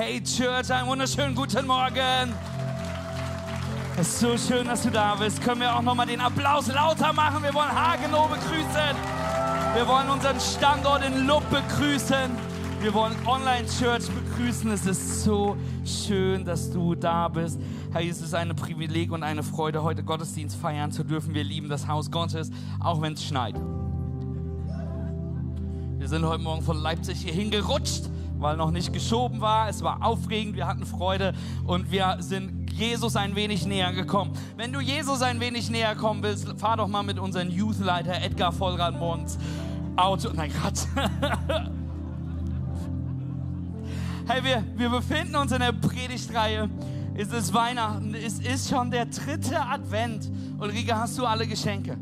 Hey Church, einen wunderschönen guten Morgen. Es ist so schön, dass du da bist. Können wir auch nochmal den Applaus lauter machen? Wir wollen Hagenow begrüßen. Wir wollen unseren Standort in Lupp begrüßen. Wir wollen Online-Church begrüßen. Es ist so schön, dass du da bist. Herr, es ist ein Privileg und eine Freude, heute Gottesdienst feiern zu dürfen. Wir lieben das Haus Gottes, auch wenn es schneit. Wir sind heute Morgen von Leipzig hierhin gerutscht, weil noch nicht geschoben war. Es war aufregend, wir hatten Freude und wir sind Jesus ein wenig näher gekommen. Wenn du Jesus ein wenig näher kommen willst, fahr doch mal mit unserem Youthleiter Edgar Vollrad morgens Auto. Nein, Gott. hey, wir, wir befinden uns in der Predigtreihe. Es ist Weihnachten. Es ist schon der dritte Advent. Ulrike, hast du alle Geschenke?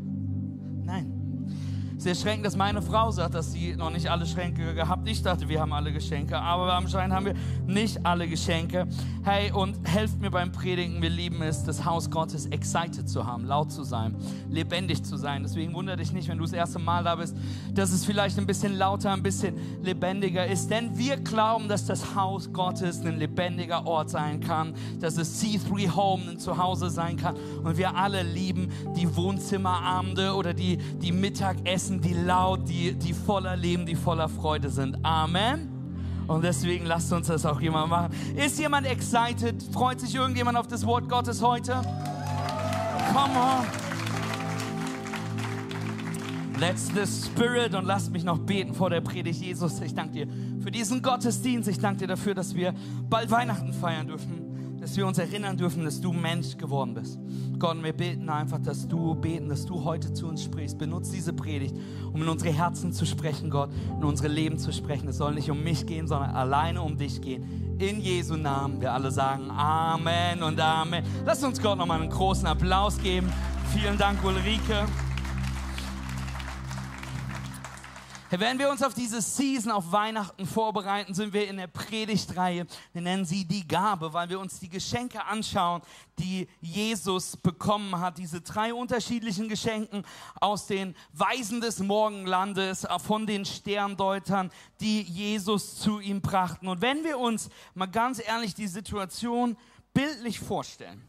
Ist erschreckend, dass meine Frau sagt, dass sie noch nicht alle Schränke gehabt. Ich dachte, wir haben alle Geschenke, aber anscheinend haben wir nicht alle Geschenke. Hey, und helft mir beim Predigen. Wir lieben es, das Haus Gottes excited zu haben, laut zu sein, lebendig zu sein. Deswegen wundere dich nicht, wenn du das erste Mal da bist, dass es vielleicht ein bisschen lauter, ein bisschen lebendiger ist. Denn wir glauben, dass das Haus Gottes ein lebendiger Ort sein kann, dass es C3 Home ein Zuhause sein kann. Und wir alle lieben die Wohnzimmerabende oder die, die Mittagessen Herzen, die laut, die, die voller Leben, die voller Freude sind. Amen. Und deswegen lasst uns das auch jemand machen. Ist jemand excited? Freut sich irgendjemand auf das Wort Gottes heute? Come on. Let's the Spirit und lasst mich noch beten vor der Predigt. Jesus, ich danke dir für diesen Gottesdienst. Ich danke dir dafür, dass wir bald Weihnachten feiern dürfen dass wir uns erinnern dürfen, dass du Mensch geworden bist. Gott, wir beten einfach, dass du beten, dass du heute zu uns sprichst. Benutze diese Predigt, um in unsere Herzen zu sprechen, Gott, in unsere Leben zu sprechen. Es soll nicht um mich gehen, sondern alleine um dich gehen. In Jesu Namen. Wir alle sagen Amen und Amen. Lass uns Gott nochmal einen großen Applaus geben. Vielen Dank, Ulrike. Wenn wir uns auf diese Season, auf Weihnachten vorbereiten, sind wir in der Predigtreihe. Wir nennen sie die Gabe, weil wir uns die Geschenke anschauen, die Jesus bekommen hat. Diese drei unterschiedlichen Geschenken aus den Weisen des Morgenlandes, von den Sterndeutern, die Jesus zu ihm brachten. Und wenn wir uns mal ganz ehrlich die Situation bildlich vorstellen,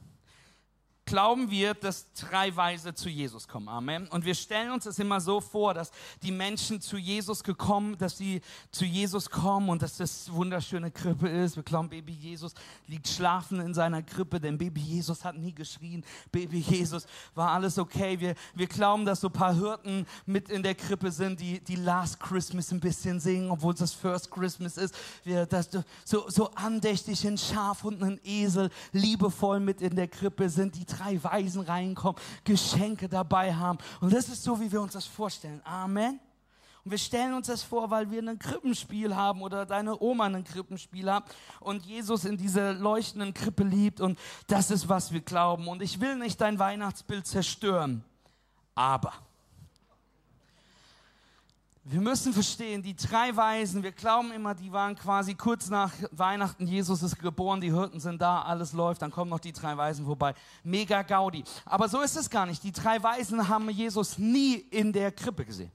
glauben wir, dass drei Weise zu Jesus kommen. Amen. Und wir stellen uns das immer so vor, dass die Menschen zu Jesus gekommen, dass sie zu Jesus kommen und dass das wunderschöne Krippe ist. Wir glauben, Baby Jesus liegt schlafen in seiner Krippe, denn Baby Jesus hat nie geschrien. Baby Jesus war alles okay. Wir, wir glauben, dass so ein paar Hirten mit in der Krippe sind, die, die Last Christmas ein bisschen singen, obwohl es das First Christmas ist. Wir, dass so, so andächtig ein Schaf und ein Esel liebevoll mit in der Krippe sind. Die drei Weisen reinkommen, Geschenke dabei haben. Und das ist so, wie wir uns das vorstellen. Amen. Und wir stellen uns das vor, weil wir ein Krippenspiel haben oder deine Oma ein Krippenspiel hat und Jesus in dieser leuchtenden Krippe liebt. Und das ist, was wir glauben. Und ich will nicht dein Weihnachtsbild zerstören. Aber wir müssen verstehen, die drei Weisen, wir glauben immer, die waren quasi kurz nach Weihnachten, Jesus ist geboren, die Hirten sind da, alles läuft, dann kommen noch die drei Weisen vorbei. Mega Gaudi. Aber so ist es gar nicht. Die drei Weisen haben Jesus nie in der Krippe gesehen.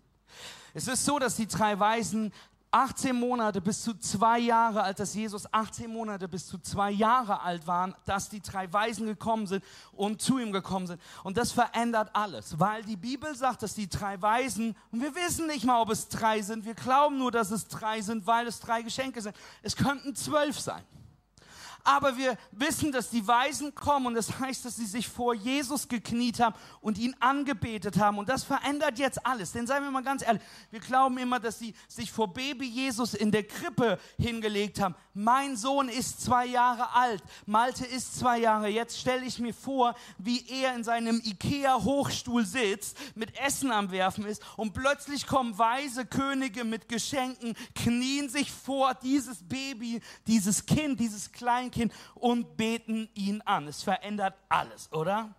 Es ist so, dass die drei Weisen 18 Monate bis zu zwei Jahre alt, dass Jesus 18 Monate bis zu zwei Jahre alt waren, dass die drei Weisen gekommen sind und zu ihm gekommen sind. Und das verändert alles, weil die Bibel sagt, dass die drei Weisen, und wir wissen nicht mal, ob es drei sind, wir glauben nur, dass es drei sind, weil es drei Geschenke sind. Es könnten zwölf sein. Aber wir wissen, dass die Weisen kommen und das heißt, dass sie sich vor Jesus gekniet haben und ihn angebetet haben. Und das verändert jetzt alles. Denn seien wir mal ganz ehrlich, wir glauben immer, dass sie sich vor Baby Jesus in der Krippe hingelegt haben. Mein Sohn ist zwei Jahre alt. Malte ist zwei Jahre. Jetzt stelle ich mir vor, wie er in seinem Ikea-Hochstuhl sitzt, mit Essen am Werfen ist und plötzlich kommen weise Könige mit Geschenken, knien sich vor dieses Baby, dieses Kind, dieses Kleinkind Kleinkind und beten ihn an. Es verändert alles, oder?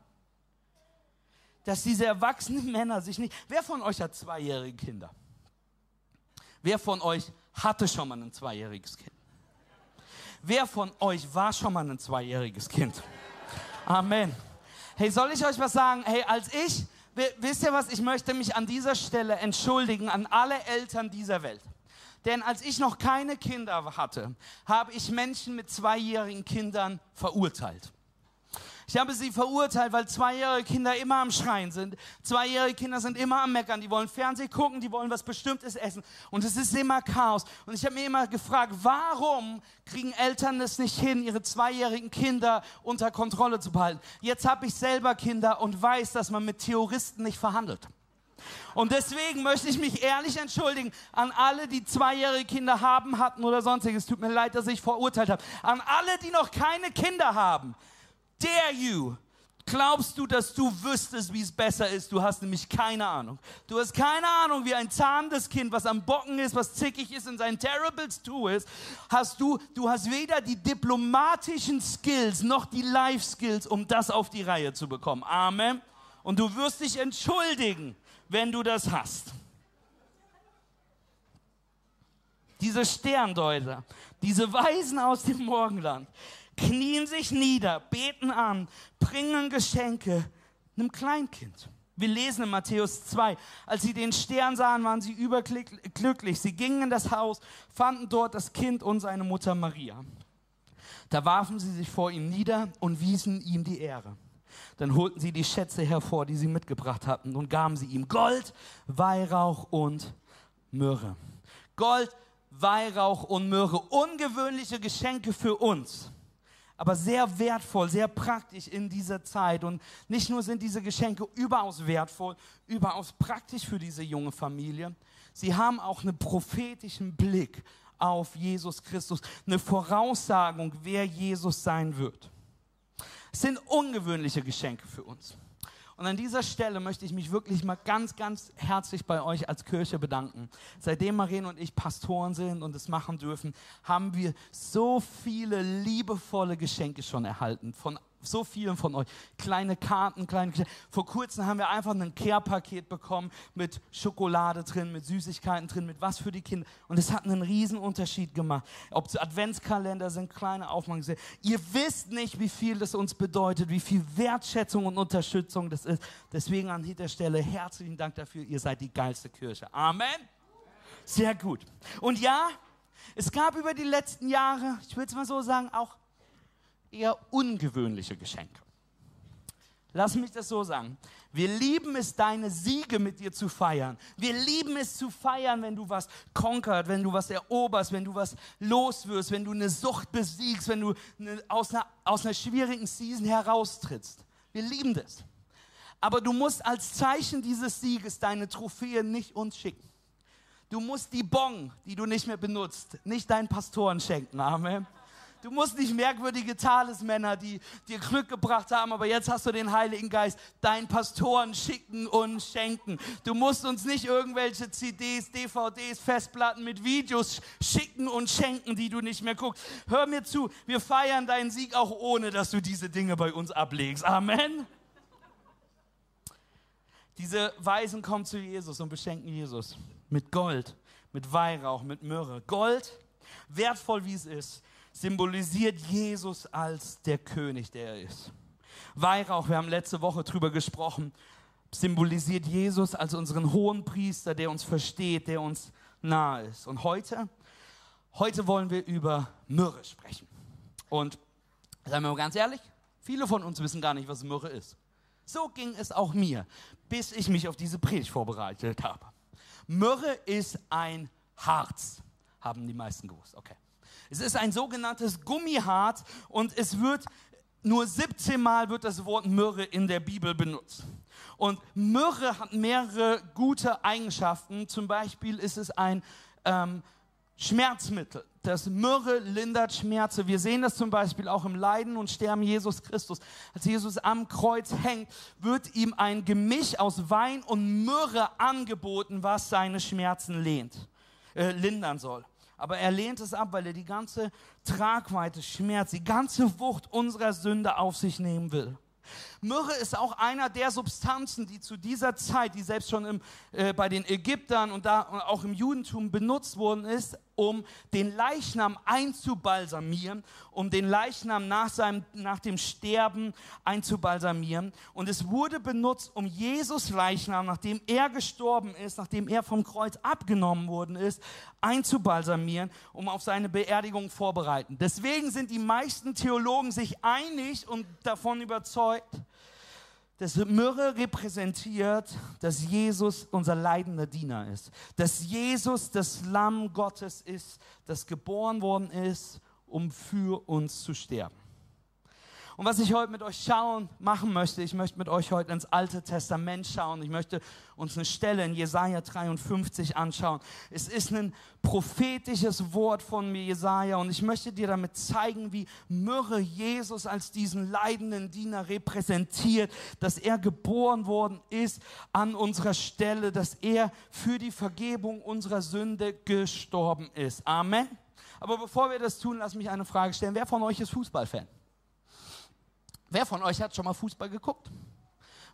Dass diese erwachsenen Männer sich nicht. Wer von euch hat zweijährige Kinder? Wer von euch hatte schon mal ein zweijähriges Kind? Wer von euch war schon mal ein zweijähriges Kind? Amen. Hey, soll ich euch was sagen? Hey, als ich, wisst ihr was, ich möchte mich an dieser Stelle entschuldigen an alle Eltern dieser Welt Denn als ich noch keine Kinder hatte, habe ich Menschen mit zweijährigen Kindern verurteilt. Ich habe sie verurteilt, weil zweijährige Kinder immer am Schreien sind. Zweijährige Kinder sind immer am Meckern. Die wollen Fernsehen gucken, die wollen was Bestimmtes essen. Und es ist immer Chaos. Und ich habe mir immer gefragt, warum kriegen Eltern es nicht hin, ihre zweijährigen Kinder unter Kontrolle zu behalten? Jetzt habe ich selber Kinder und weiß, dass man mit Terroristen nicht verhandelt. Und deswegen möchte ich mich ehrlich entschuldigen an alle, die zweijährige Kinder haben, hatten oder sonstiges. Tut mir leid, dass ich verurteilt habe. An alle, die noch keine Kinder haben dare you? Glaubst du, dass du wüsstest, wie es besser ist? Du hast nämlich keine Ahnung. Du hast keine Ahnung, wie ein zahnendes Kind, was am Bocken ist, was zickig ist und sein Terribles Tu ist, hast du, du hast weder die diplomatischen Skills noch die Life Skills, um das auf die Reihe zu bekommen. Amen. Und du wirst dich entschuldigen, wenn du das hast. Diese Sterndeuter, diese Weisen aus dem Morgenland, knien sich nieder, beten an, bringen Geschenke einem Kleinkind. Wir lesen in Matthäus 2, als sie den Stern sahen, waren sie überglücklich. Sie gingen in das Haus, fanden dort das Kind und seine Mutter Maria. Da warfen sie sich vor ihm nieder und wiesen ihm die Ehre. Dann holten sie die Schätze hervor, die sie mitgebracht hatten, und gaben sie ihm Gold, Weihrauch und Myrrhe. Gold, Weihrauch und Myrrhe, ungewöhnliche Geschenke für uns aber sehr wertvoll, sehr praktisch in dieser Zeit. Und nicht nur sind diese Geschenke überaus wertvoll, überaus praktisch für diese junge Familie, sie haben auch einen prophetischen Blick auf Jesus Christus, eine Voraussagung, wer Jesus sein wird. Sind ungewöhnliche Geschenke für uns. Und an dieser Stelle möchte ich mich wirklich mal ganz, ganz herzlich bei euch als Kirche bedanken. Seitdem Marien und ich Pastoren sind und es machen dürfen, haben wir so viele liebevolle Geschenke schon erhalten von so vielen von euch. Kleine Karten, kleine. Vor kurzem haben wir einfach ein Care-Paket bekommen mit Schokolade drin, mit Süßigkeiten drin, mit was für die Kinder. Und es hat einen riesen Unterschied gemacht. Ob es Adventskalender sind, kleine Aufmachen. Ihr wisst nicht, wie viel das uns bedeutet, wie viel Wertschätzung und Unterstützung das ist. Deswegen an dieser Stelle herzlichen Dank dafür. Ihr seid die geilste Kirche. Amen. Sehr gut. Und ja, es gab über die letzten Jahre, ich würde es mal so sagen, auch eher ungewöhnliche Geschenke. Lass mich das so sagen. Wir lieben es, deine Siege mit dir zu feiern. Wir lieben es zu feiern, wenn du was konkert, wenn du was eroberst, wenn du was loswirst, wenn du eine Sucht besiegst, wenn du aus, einer, aus einer schwierigen Season heraustrittst. Wir lieben das. Aber du musst als Zeichen dieses Sieges deine Trophäe nicht uns schicken. Du musst die Bon, die du nicht mehr benutzt, nicht deinen Pastoren schenken. Amen. Du musst nicht merkwürdige Talismänner, die dir Glück gebracht haben, aber jetzt hast du den Heiligen Geist, deinen Pastoren schicken und schenken. Du musst uns nicht irgendwelche CDs, DVDs, Festplatten mit Videos schicken und schenken, die du nicht mehr guckst. Hör mir zu, wir feiern deinen Sieg auch ohne, dass du diese Dinge bei uns ablegst. Amen. Diese Weisen kommen zu Jesus und beschenken Jesus mit Gold, mit Weihrauch, mit Myrrhe. Gold, wertvoll wie es ist, symbolisiert Jesus als der König, der er ist. Weihrauch, wir haben letzte Woche drüber gesprochen, symbolisiert Jesus als unseren hohen Priester, der uns versteht, der uns nahe ist. Und heute, heute wollen wir über Myrrhe sprechen. Und seien wir mal ganz ehrlich, viele von uns wissen gar nicht, was Myrrhe ist. So ging es auch mir, bis ich mich auf diese Predigt vorbereitet habe. Myrrhe ist ein Harz, haben die meisten gewusst. Okay. Es ist ein sogenanntes Gummiharz und es wird nur 17 Mal wird das Wort Myrrhe in der Bibel benutzt. Und Myrrhe hat mehrere gute Eigenschaften. Zum Beispiel ist es ein ähm, Schmerzmittel. Das Myrrhe lindert Schmerze. Wir sehen das zum Beispiel auch im Leiden und Sterben Jesus Christus. Als Jesus am Kreuz hängt, wird ihm ein Gemisch aus Wein und Myrrhe angeboten, was seine Schmerzen lehnt, äh, lindern soll. Aber er lehnt es ab, weil er die ganze Tragweite, Schmerz, die ganze Wucht unserer Sünde auf sich nehmen will. Myrrhe ist auch einer der Substanzen, die zu dieser Zeit, die selbst schon im, äh, bei den Ägyptern und da auch im Judentum benutzt worden ist, um den Leichnam einzubalsamieren, um den Leichnam nach, seinem, nach dem Sterben einzubalsamieren. Und es wurde benutzt, um Jesus Leichnam, nachdem er gestorben ist, nachdem er vom Kreuz abgenommen worden ist, einzubalsamieren, um auf seine Beerdigung vorbereiten. Deswegen sind die meisten Theologen sich einig und davon überzeugt, dass Myrrhe repräsentiert, dass Jesus unser leidender Diener ist. Dass Jesus das Lamm Gottes ist, das geboren worden ist, um für uns zu sterben. Und was ich heute mit euch schauen, machen möchte, ich möchte mit euch heute ins Alte Testament schauen. Ich möchte uns eine Stelle in Jesaja 53 anschauen. Es ist ein prophetisches Wort von mir, Jesaja, und ich möchte dir damit zeigen, wie Myrrhe Jesus als diesen leidenden Diener repräsentiert, dass er geboren worden ist an unserer Stelle, dass er für die Vergebung unserer Sünde gestorben ist. Amen. Aber bevor wir das tun, lass mich eine Frage stellen. Wer von euch ist Fußballfan? Wer von euch hat schon mal Fußball geguckt?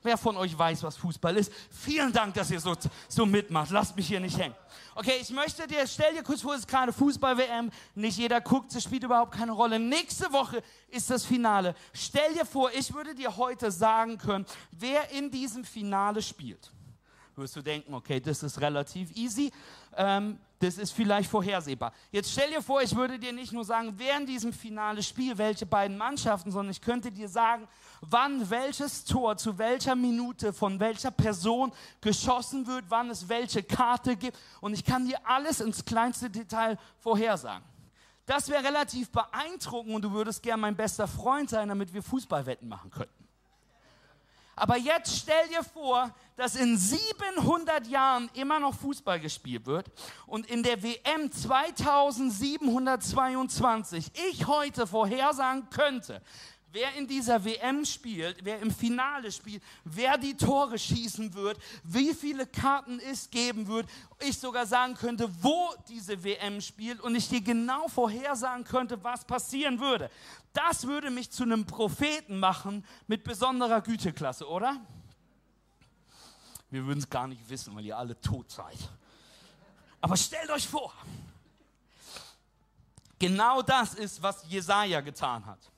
Wer von euch weiß, was Fußball ist? Vielen Dank, dass ihr so, so mitmacht. Lasst mich hier nicht hängen. Okay, ich möchte dir, stell dir kurz vor, es ist gerade Fußball-WM. Nicht jeder guckt, es spielt überhaupt keine Rolle. Nächste Woche ist das Finale. Stell dir vor, ich würde dir heute sagen können, wer in diesem Finale spielt. Wirst du denken, okay, das ist relativ easy. Ähm, das ist vielleicht vorhersehbar. Jetzt stell dir vor, ich würde dir nicht nur sagen, in diesem Finale spielt, welche beiden Mannschaften, sondern ich könnte dir sagen, wann welches Tor zu welcher Minute von welcher Person geschossen wird, wann es welche Karte gibt. Und ich kann dir alles ins kleinste Detail vorhersagen. Das wäre relativ beeindruckend und du würdest gern mein bester Freund sein, damit wir Fußballwetten machen könnten. Aber jetzt stell dir vor, dass in 700 Jahren immer noch Fußball gespielt wird und in der WM 2722 ich heute vorhersagen könnte, wer in dieser WM spielt, wer im Finale spielt, wer die Tore schießen wird, wie viele Karten es geben wird, ich sogar sagen könnte, wo diese WM spielt und ich dir genau vorhersagen könnte, was passieren würde. Das würde mich zu einem Propheten machen mit besonderer Güteklasse, oder? Wir würden es gar nicht wissen, weil ihr alle tot seid. Aber stellt euch vor, genau das ist, was Jesaja getan hat.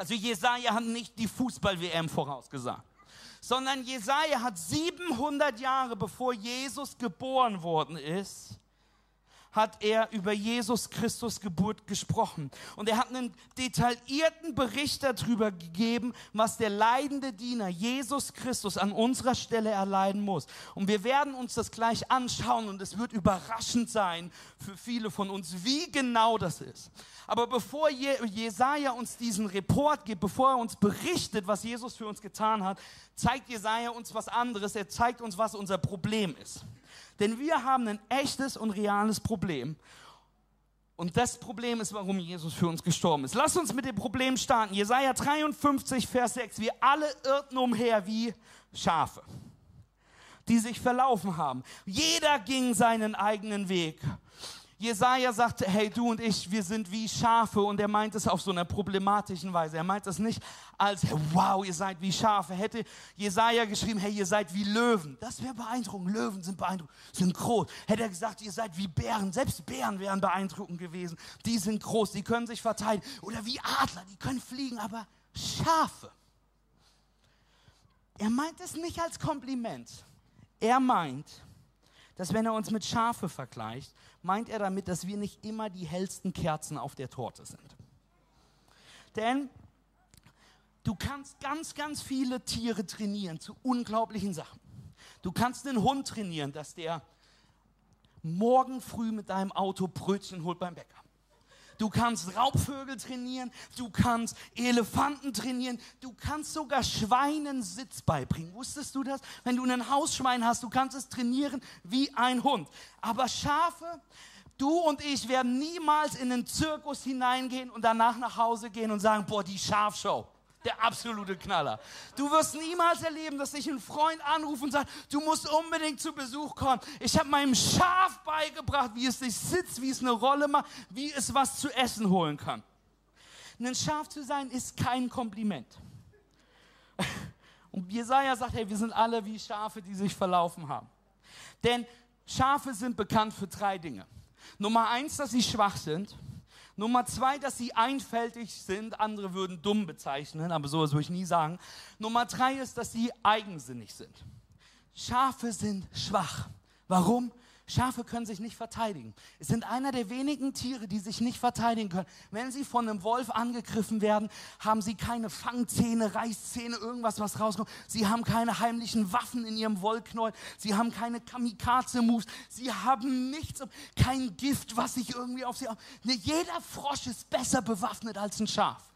Also Jesaja hat nicht die Fußball-WM vorausgesagt, sondern Jesaja hat 700 Jahre bevor Jesus geboren worden ist, hat er über Jesus Christus Geburt gesprochen. Und er hat einen detaillierten Bericht darüber gegeben, was der leidende Diener Jesus Christus an unserer Stelle erleiden muss. Und wir werden uns das gleich anschauen und es wird überraschend sein für viele von uns, wie genau das ist. Aber bevor Jesaja uns diesen Report gibt, bevor er uns berichtet, was Jesus für uns getan hat, zeigt Jesaja uns was anderes. Er zeigt uns, was unser Problem ist. Denn wir haben ein echtes und reales Problem. Und das Problem ist, warum Jesus für uns gestorben ist. Lass uns mit dem Problem starten. Jesaja 53, Vers 6. Wir alle irrten umher wie Schafe, die sich verlaufen haben. Jeder ging seinen eigenen Weg. Jesaja sagte, hey, du und ich, wir sind wie Schafe und er meint es auf so einer problematischen Weise. Er meint es nicht als, wow, ihr seid wie Schafe. Hätte Jesaja geschrieben, hey, ihr seid wie Löwen. Das wäre beeindruckend. Löwen sind beeindruckend, sind groß. Hätte er gesagt, ihr seid wie Bären. Selbst Bären wären beeindruckend gewesen. Die sind groß, die können sich verteidigen. Oder wie Adler, die können fliegen, aber Schafe. Er meint es nicht als Kompliment. Er meint, dass wenn er uns mit Schafe vergleicht, meint er damit, dass wir nicht immer die hellsten Kerzen auf der Torte sind. Denn du kannst ganz, ganz viele Tiere trainieren zu unglaublichen Sachen. Du kannst einen Hund trainieren, dass der morgen früh mit deinem Auto Brötchen holt beim Bäcker du kannst Raubvögel trainieren, du kannst Elefanten trainieren, du kannst sogar Schweinen Sitz beibringen. Wusstest du das? Wenn du ein Hausschwein hast, du kannst es trainieren wie ein Hund. Aber Schafe, du und ich werden niemals in den Zirkus hineingehen und danach nach Hause gehen und sagen, boah, die Schafshow der absolute Knaller. Du wirst niemals erleben, dass dich ein Freund anruft und sagt, du musst unbedingt zu Besuch kommen. Ich habe meinem Schaf beigebracht, wie es sich sitzt, wie es eine Rolle macht, wie es was zu essen holen kann. Ein Schaf zu sein ist kein Kompliment. Und Jesaja sagt, hey, wir sind alle wie Schafe, die sich verlaufen haben. Denn Schafe sind bekannt für drei Dinge. Nummer eins, dass sie schwach sind. Nummer zwei, dass sie einfältig sind. Andere würden dumm bezeichnen, aber sowas würde ich nie sagen. Nummer drei ist, dass sie eigensinnig sind. Schafe sind schwach. Warum? Schafe können sich nicht verteidigen. Es sind einer der wenigen Tiere, die sich nicht verteidigen können. Wenn sie von einem Wolf angegriffen werden, haben sie keine Fangzähne, Reißzähne, irgendwas, was rauskommt. Sie haben keine heimlichen Waffen in ihrem Wollknäuel. Sie haben keine Kamikaze-Moves. Sie haben nichts, kein Gift, was sich irgendwie auf sie... Jeder Frosch ist besser bewaffnet als ein Schaf.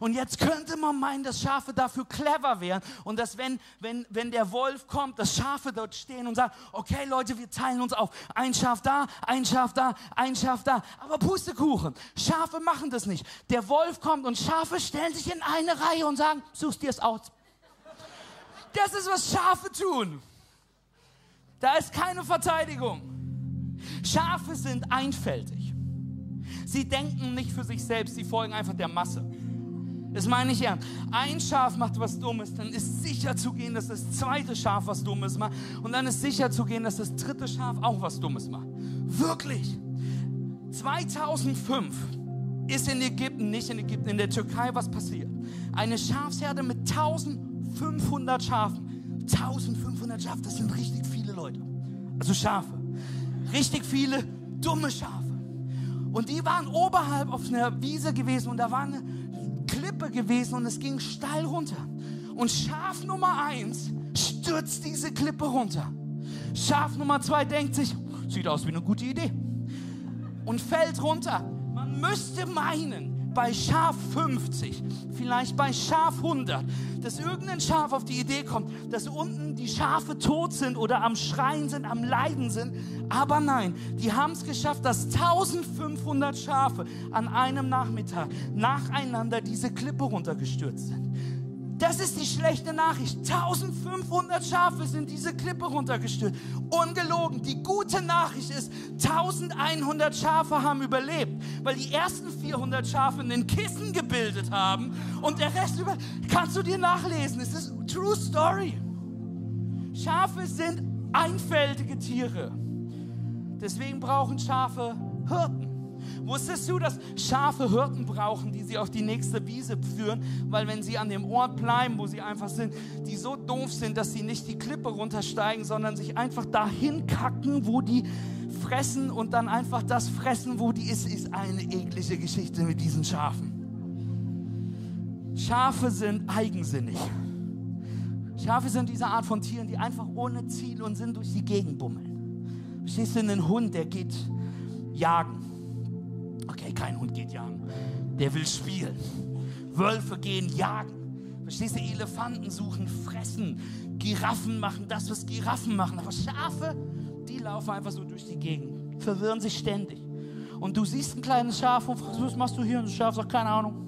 Und jetzt könnte man meinen, dass Schafe dafür clever wären und dass wenn, wenn, wenn der Wolf kommt, dass Schafe dort stehen und sagen, okay Leute, wir teilen uns auf. Ein Schaf da, ein Schaf da, ein Schaf da. Aber Pustekuchen, Schafe machen das nicht. Der Wolf kommt und Schafe stellen sich in eine Reihe und sagen, suchst dir es aus. Das ist, was Schafe tun. Da ist keine Verteidigung. Schafe sind einfältig. Sie denken nicht für sich selbst, sie folgen einfach der Masse. Das meine ich ernst. Ein Schaf macht was Dummes, dann ist sicher zu gehen, dass das zweite Schaf was Dummes macht. Und dann ist sicher zu gehen, dass das dritte Schaf auch was Dummes macht. Wirklich. 2005 ist in Ägypten, nicht in Ägypten, in der Türkei was passiert. Eine Schafsherde mit 1500 Schafen. 1500 Schafe, das sind richtig viele Leute. Also Schafe. Richtig viele dumme Schafe. Und die waren oberhalb auf einer Wiese gewesen und da war eine Klippe gewesen und es ging steil runter. Und Schaf Nummer eins stürzt diese Klippe runter. Schaf Nummer zwei denkt sich, sieht aus wie eine gute Idee. Und fällt runter. Man müsste meinen, bei Schaf 50, vielleicht bei Schaf 100, dass irgendein Schaf auf die Idee kommt, dass unten die Schafe tot sind oder am Schreien sind, am Leiden sind. Aber nein, die haben es geschafft, dass 1500 Schafe an einem Nachmittag nacheinander diese Klippe runtergestürzt sind. Das ist die schlechte Nachricht. 1500 Schafe sind diese Klippe runtergestürzt. Ungelogen. Die gute Nachricht ist, 1100 Schafe haben überlebt, weil die ersten 400 Schafe ein Kissen gebildet haben und der Rest über. Kannst du dir nachlesen? Es ist True Story. Schafe sind einfältige Tiere. Deswegen brauchen Schafe Hirten. Wusstest du, dass Schafe Hirten brauchen, die sie auf die nächste Wiese führen? Weil wenn sie an dem Ort bleiben, wo sie einfach sind, die so doof sind, dass sie nicht die Klippe runtersteigen, sondern sich einfach dahin kacken, wo die fressen und dann einfach das fressen, wo die ist, ist eine eklige Geschichte mit diesen Schafen. Schafe sind eigensinnig. Schafe sind diese Art von Tieren, die einfach ohne Ziel und Sinn durch die Gegend bummeln. Verstehst du, einen Hund, der geht jagen. Okay, kein Hund geht jagen. Der will spielen. Wölfe gehen jagen. Verstehst du? Elefanten suchen, fressen. Giraffen machen das, was Giraffen machen. Aber Schafe, die laufen einfach so durch die Gegend. Verwirren sich ständig. Und du siehst ein kleines Schaf und fragst, was machst du hier? Und das Schaf sagt, keine Ahnung.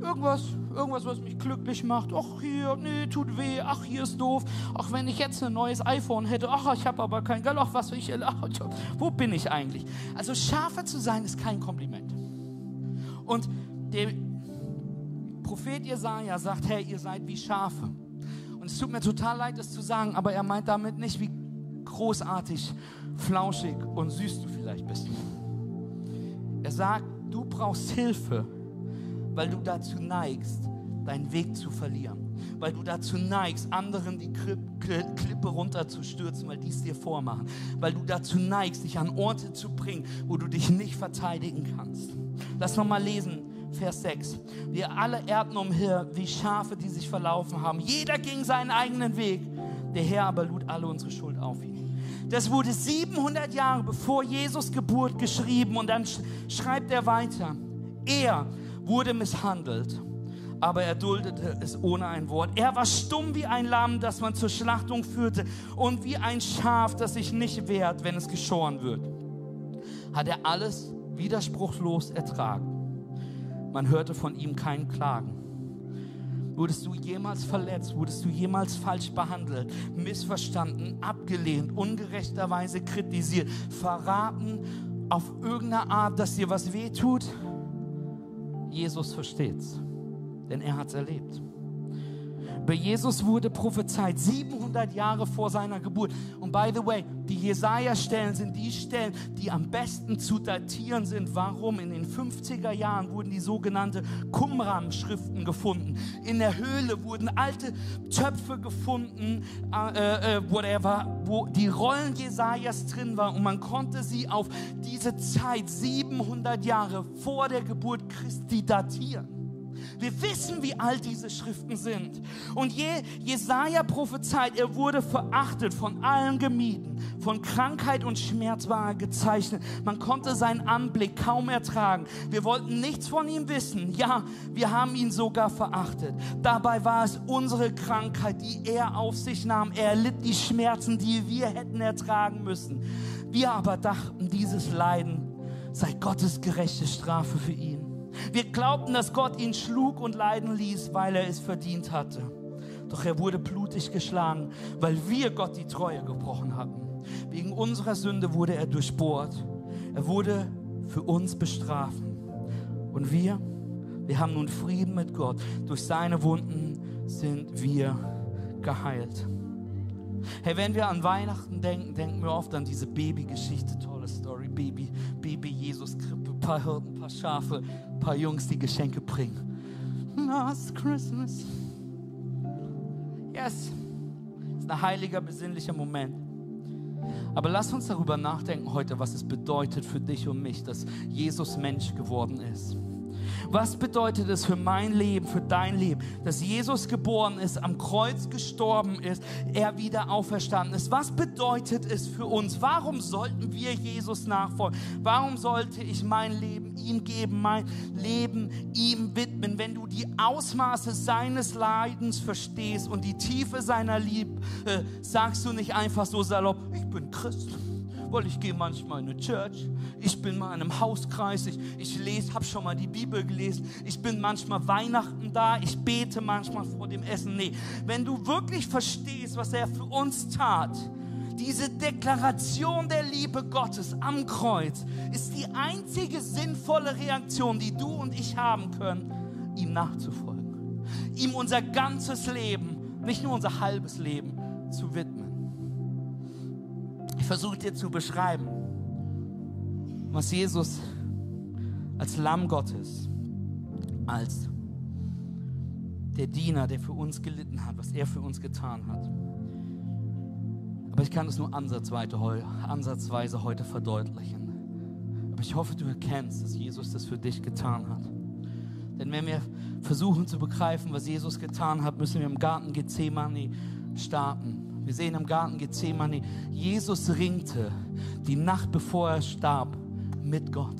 Irgendwas, irgendwas, was mich glücklich macht. Ach, hier, nee, tut weh. Ach, hier ist doof. Ach, wenn ich jetzt ein neues iPhone hätte. Ach, ich habe aber kein Geld. Ach, was ich? Ach, wo bin ich eigentlich? Also, Schafe zu sein ist kein Kompliment. Und der Prophet Jesaja sagt: Hey, ihr seid wie Schafe. Und es tut mir total leid, das zu sagen, aber er meint damit nicht, wie großartig, flauschig und süß du vielleicht bist. Er sagt, du brauchst Hilfe weil du dazu neigst, deinen Weg zu verlieren. Weil du dazu neigst, anderen die Klippe runterzustürzen, weil die es dir vormachen. Weil du dazu neigst, dich an Orte zu bringen, wo du dich nicht verteidigen kannst. Lass nochmal lesen, Vers 6. Wir alle erdten umher wie Schafe, die sich verlaufen haben. Jeder ging seinen eigenen Weg. Der Herr aber lud alle unsere Schuld auf ihn. Das wurde 700 Jahre bevor Jesus Geburt geschrieben und dann schreibt er weiter. Er wurde misshandelt, aber er duldete es ohne ein Wort. Er war stumm wie ein Lamm, das man zur Schlachtung führte, und wie ein Schaf, das sich nicht wehrt, wenn es geschoren wird. Hat er alles widerspruchslos ertragen. Man hörte von ihm kein Klagen. Wurdest du jemals verletzt? Wurdest du jemals falsch behandelt, missverstanden, abgelehnt, ungerechterweise kritisiert, verraten auf irgendeine Art, dass dir was wehtut? tut? Jesus versteht's, denn er hat's erlebt. Bei Jesus wurde prophezeit 700 Jahre vor seiner Geburt. Und by the way, die Jesaja-Stellen sind die Stellen, die am besten zu datieren sind. Warum? In den 50er Jahren wurden die sogenannten Qumran-Schriften gefunden. In der Höhle wurden alte Töpfe gefunden, äh, äh, whatever, wo die Rollen Jesajas drin waren. Und man konnte sie auf diese Zeit, 700 Jahre vor der Geburt Christi, datieren. Wir wissen, wie alt diese Schriften sind. Und Je, Jesaja prophezeit, er wurde verachtet, von allen gemieden, von Krankheit und Schmerz war er gezeichnet. Man konnte seinen Anblick kaum ertragen. Wir wollten nichts von ihm wissen. Ja, wir haben ihn sogar verachtet. Dabei war es unsere Krankheit, die er auf sich nahm. Er litt die Schmerzen, die wir hätten ertragen müssen. Wir aber dachten, dieses Leiden sei Gottes gerechte Strafe für ihn. Wir glaubten, dass Gott ihn schlug und leiden ließ, weil er es verdient hatte. Doch er wurde blutig geschlagen, weil wir Gott die Treue gebrochen hatten. Wegen unserer Sünde wurde er durchbohrt. Er wurde für uns bestrafen. Und wir, wir haben nun Frieden mit Gott. Durch seine Wunden sind wir geheilt. Hey, wenn wir an Weihnachten denken, denken wir oft an diese Babygeschichte. Tolle Story. Baby, Baby Jesus, Krippe, paar Hirten, paar Schafe, paar Jungs, die Geschenke bringen. Last Christmas. Yes. Das ist ein heiliger, besinnlicher Moment. Aber lass uns darüber nachdenken heute, was es bedeutet für dich und mich, dass Jesus Mensch geworden ist. Was bedeutet es für mein Leben, für dein Leben, dass Jesus geboren ist, am Kreuz gestorben ist, er wieder auferstanden ist? Was bedeutet es für uns? Warum sollten wir Jesus nachfolgen? Warum sollte ich mein Leben ihm geben, mein Leben ihm widmen? Wenn du die Ausmaße seines Leidens verstehst und die Tiefe seiner Liebe, äh, sagst du nicht einfach so salopp, ich bin Christ weil ich gehe manchmal in eine Church, ich bin mal in einem Hauskreis, ich, ich lese, habe schon mal die Bibel gelesen, ich bin manchmal Weihnachten da, ich bete manchmal vor dem Essen. Nee, wenn du wirklich verstehst, was er für uns tat, diese Deklaration der Liebe Gottes am Kreuz ist die einzige sinnvolle Reaktion, die du und ich haben können, ihm nachzufolgen. Ihm unser ganzes Leben, nicht nur unser halbes Leben, zu widmen. Ich versuche dir zu beschreiben, was Jesus als Lamm Gottes, als der Diener, der für uns gelitten hat, was er für uns getan hat. Aber ich kann es nur ansatzweise heute verdeutlichen. Aber ich hoffe, du erkennst, dass Jesus das für dich getan hat. Denn wenn wir versuchen zu begreifen, was Jesus getan hat, müssen wir im Garten Gethsemane starten. Wir sehen im Garten Gethsemane, Jesus ringte die Nacht bevor er starb mit Gott.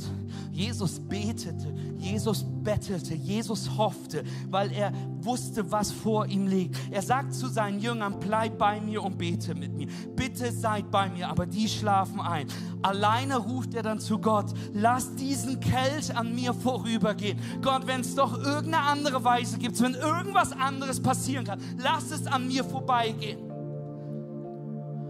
Jesus betete, Jesus bettelte, Jesus hoffte, weil er wusste, was vor ihm liegt. Er sagt zu seinen Jüngern, bleib bei mir und bete mit mir. Bitte seid bei mir, aber die schlafen ein. Alleine ruft er dann zu Gott, lass diesen Kelch an mir vorübergehen. Gott, wenn es doch irgendeine andere Weise gibt, wenn irgendwas anderes passieren kann, lass es an mir vorbeigehen.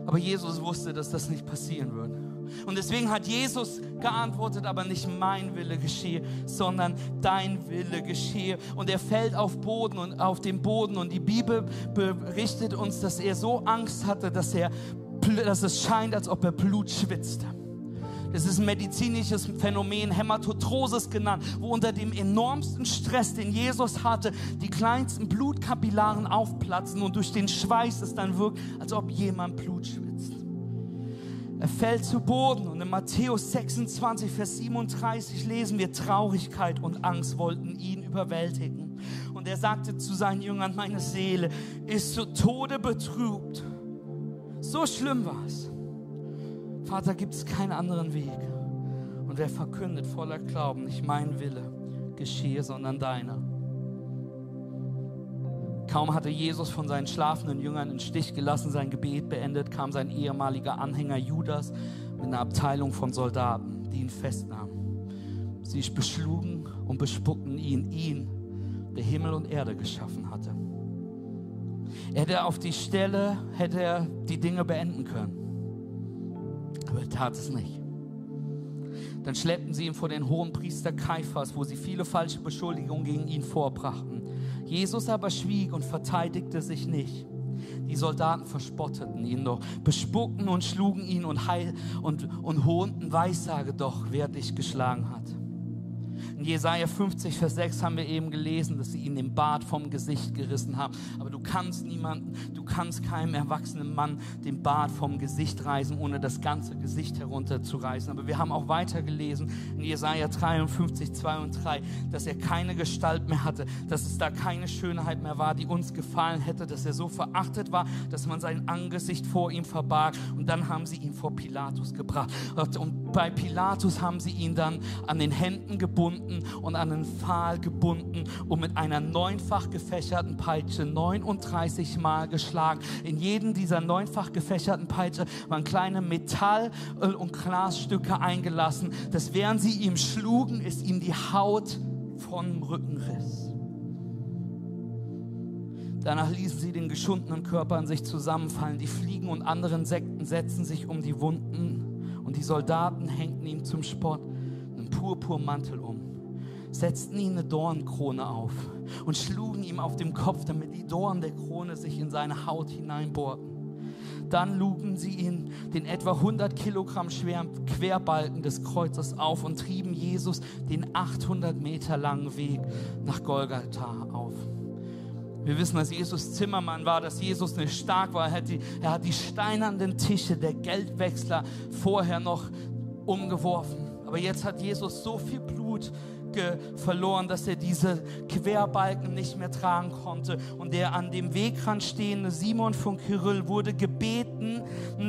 Aber Jesus wusste, dass das nicht passieren würde. Und deswegen hat Jesus geantwortet, aber nicht mein Wille geschehe, sondern dein Wille geschehe. Und er fällt auf Boden und auf den Boden. Und die Bibel berichtet uns, dass er so Angst hatte, dass er, dass es scheint, als ob er Blut schwitzte. Das ist ein medizinisches Phänomen, Hämatotrosis genannt, wo unter dem enormsten Stress, den Jesus hatte, die kleinsten Blutkapillaren aufplatzen und durch den Schweiß es dann wirkt, als ob jemand Blut schwitzt. Er fällt zu Boden und in Matthäus 26, Vers 37 lesen wir, Traurigkeit und Angst wollten ihn überwältigen. Und er sagte zu seinen Jüngern, meine Seele ist zu Tode betrübt. So schlimm war es. Vater, gibt es keinen anderen Weg. Und wer verkündet voller Glauben, nicht mein Wille geschehe, sondern deiner. Kaum hatte Jesus von seinen schlafenden Jüngern in Stich gelassen, sein Gebet beendet, kam sein ehemaliger Anhänger Judas mit einer Abteilung von Soldaten, die ihn festnahmen. Sie beschlugen und bespuckten ihn, ihn, der Himmel und Erde geschaffen hatte. Er hätte auf die Stelle, hätte er die Dinge beenden können tat es nicht. Dann schleppten sie ihn vor den hohen Priester Kaiphas, wo sie viele falsche Beschuldigungen gegen ihn vorbrachten. Jesus aber schwieg und verteidigte sich nicht. Die Soldaten verspotteten ihn doch, bespuckten und schlugen ihn und, heil und, und hohnten, Weissage doch, wer dich geschlagen hat. In Jesaja 50, Vers 6 haben wir eben gelesen, dass sie ihn den Bart vom Gesicht gerissen haben. Aber du kannst niemanden, du kannst keinem erwachsenen Mann den Bart vom Gesicht reißen, ohne das ganze Gesicht herunterzureißen. Aber wir haben auch weiter gelesen in Jesaja 53, 2 und 3, dass er keine Gestalt mehr hatte, dass es da keine Schönheit mehr war, die uns gefallen hätte, dass er so verachtet war, dass man sein Angesicht vor ihm verbarg. Und dann haben sie ihn vor Pilatus gebracht. Und bei Pilatus haben sie ihn dann an den Händen gebunden und an einen Pfahl gebunden und mit einer neunfach gefächerten Peitsche 39 Mal geschlagen. In jedem dieser neunfach gefächerten Peitsche waren kleine Metall- und Glasstücke eingelassen, dass während sie ihm schlugen, es ihm die Haut vom Rücken riss. Danach ließen sie den geschundenen Körper an sich zusammenfallen. Die Fliegen und anderen Sekten setzten sich um die Wunden und die Soldaten hängten ihm zum Spott einen Purpurmantel um setzten ihm eine Dornkrone auf und schlugen ihm auf dem Kopf, damit die Dornen der Krone sich in seine Haut hineinbohrten. Dann lugen sie ihn den etwa 100 Kilogramm schweren Querbalken des Kreuzes auf und trieben Jesus den 800 Meter langen Weg nach Golgatha auf. Wir wissen, dass Jesus Zimmermann war, dass Jesus nicht stark war. Er hat die, er hat die steinernen Tische der Geldwechsler vorher noch umgeworfen. Aber jetzt hat Jesus so viel Blut verloren, dass er diese Querbalken nicht mehr tragen konnte. Und der an dem Wegrand stehende Simon von Kyrill wurde gebeten,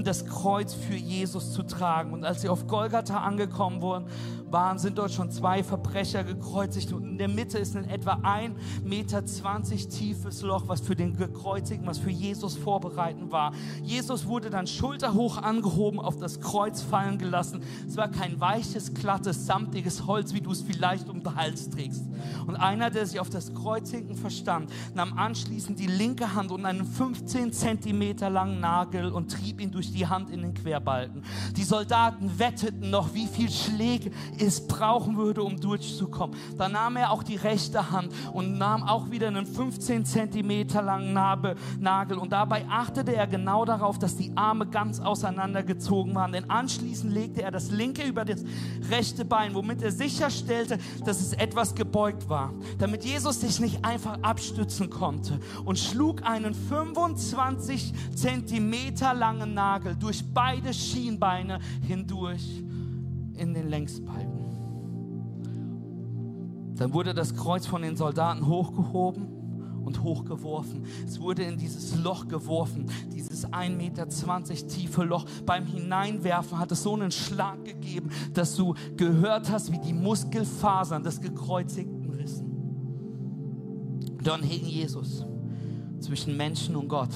das Kreuz für Jesus zu tragen. Und als sie auf Golgatha angekommen wurden, waren, sind dort schon zwei Verbrecher gekreuzigt. Und in der Mitte ist ein etwa ein Meter zwanzig tiefes Loch, was für den Gekreuzigten, was für Jesus vorbereiten war. Jesus wurde dann schulterhoch angehoben, auf das Kreuz fallen gelassen. Es war kein weiches, glattes, samtiges Holz, wie du es vielleicht um den Hals trägst. Und einer, der sich auf das Kreuzigen verstand, nahm anschließend die linke Hand und einen 15 Zentimeter langen Nagel und trieb ihn durch die Hand in den Querbalken. Die Soldaten wetteten noch, wie viel Schläge es brauchen würde, um durchzukommen. Dann nahm er auch die rechte Hand und nahm auch wieder einen 15 Zentimeter langen Nagel und dabei achtete er genau darauf, dass die Arme ganz auseinandergezogen waren. Denn anschließend legte er das linke über das rechte Bein, womit er sicherstellte, dass es etwas gebeugt war, damit Jesus sich nicht einfach abstützen konnte und schlug einen 25 Zentimeter langen Nagel durch beide Schienbeine hindurch in den Längsbalken. Dann wurde das Kreuz von den Soldaten hochgehoben und hochgeworfen. Es wurde in dieses Loch geworfen, dieses 1,20 Meter tiefe Loch. Beim Hineinwerfen hat es so einen Schlag gegeben, dass du gehört hast, wie die Muskelfasern des Gekreuzigten rissen. Dann hing Jesus zwischen Menschen und Gott.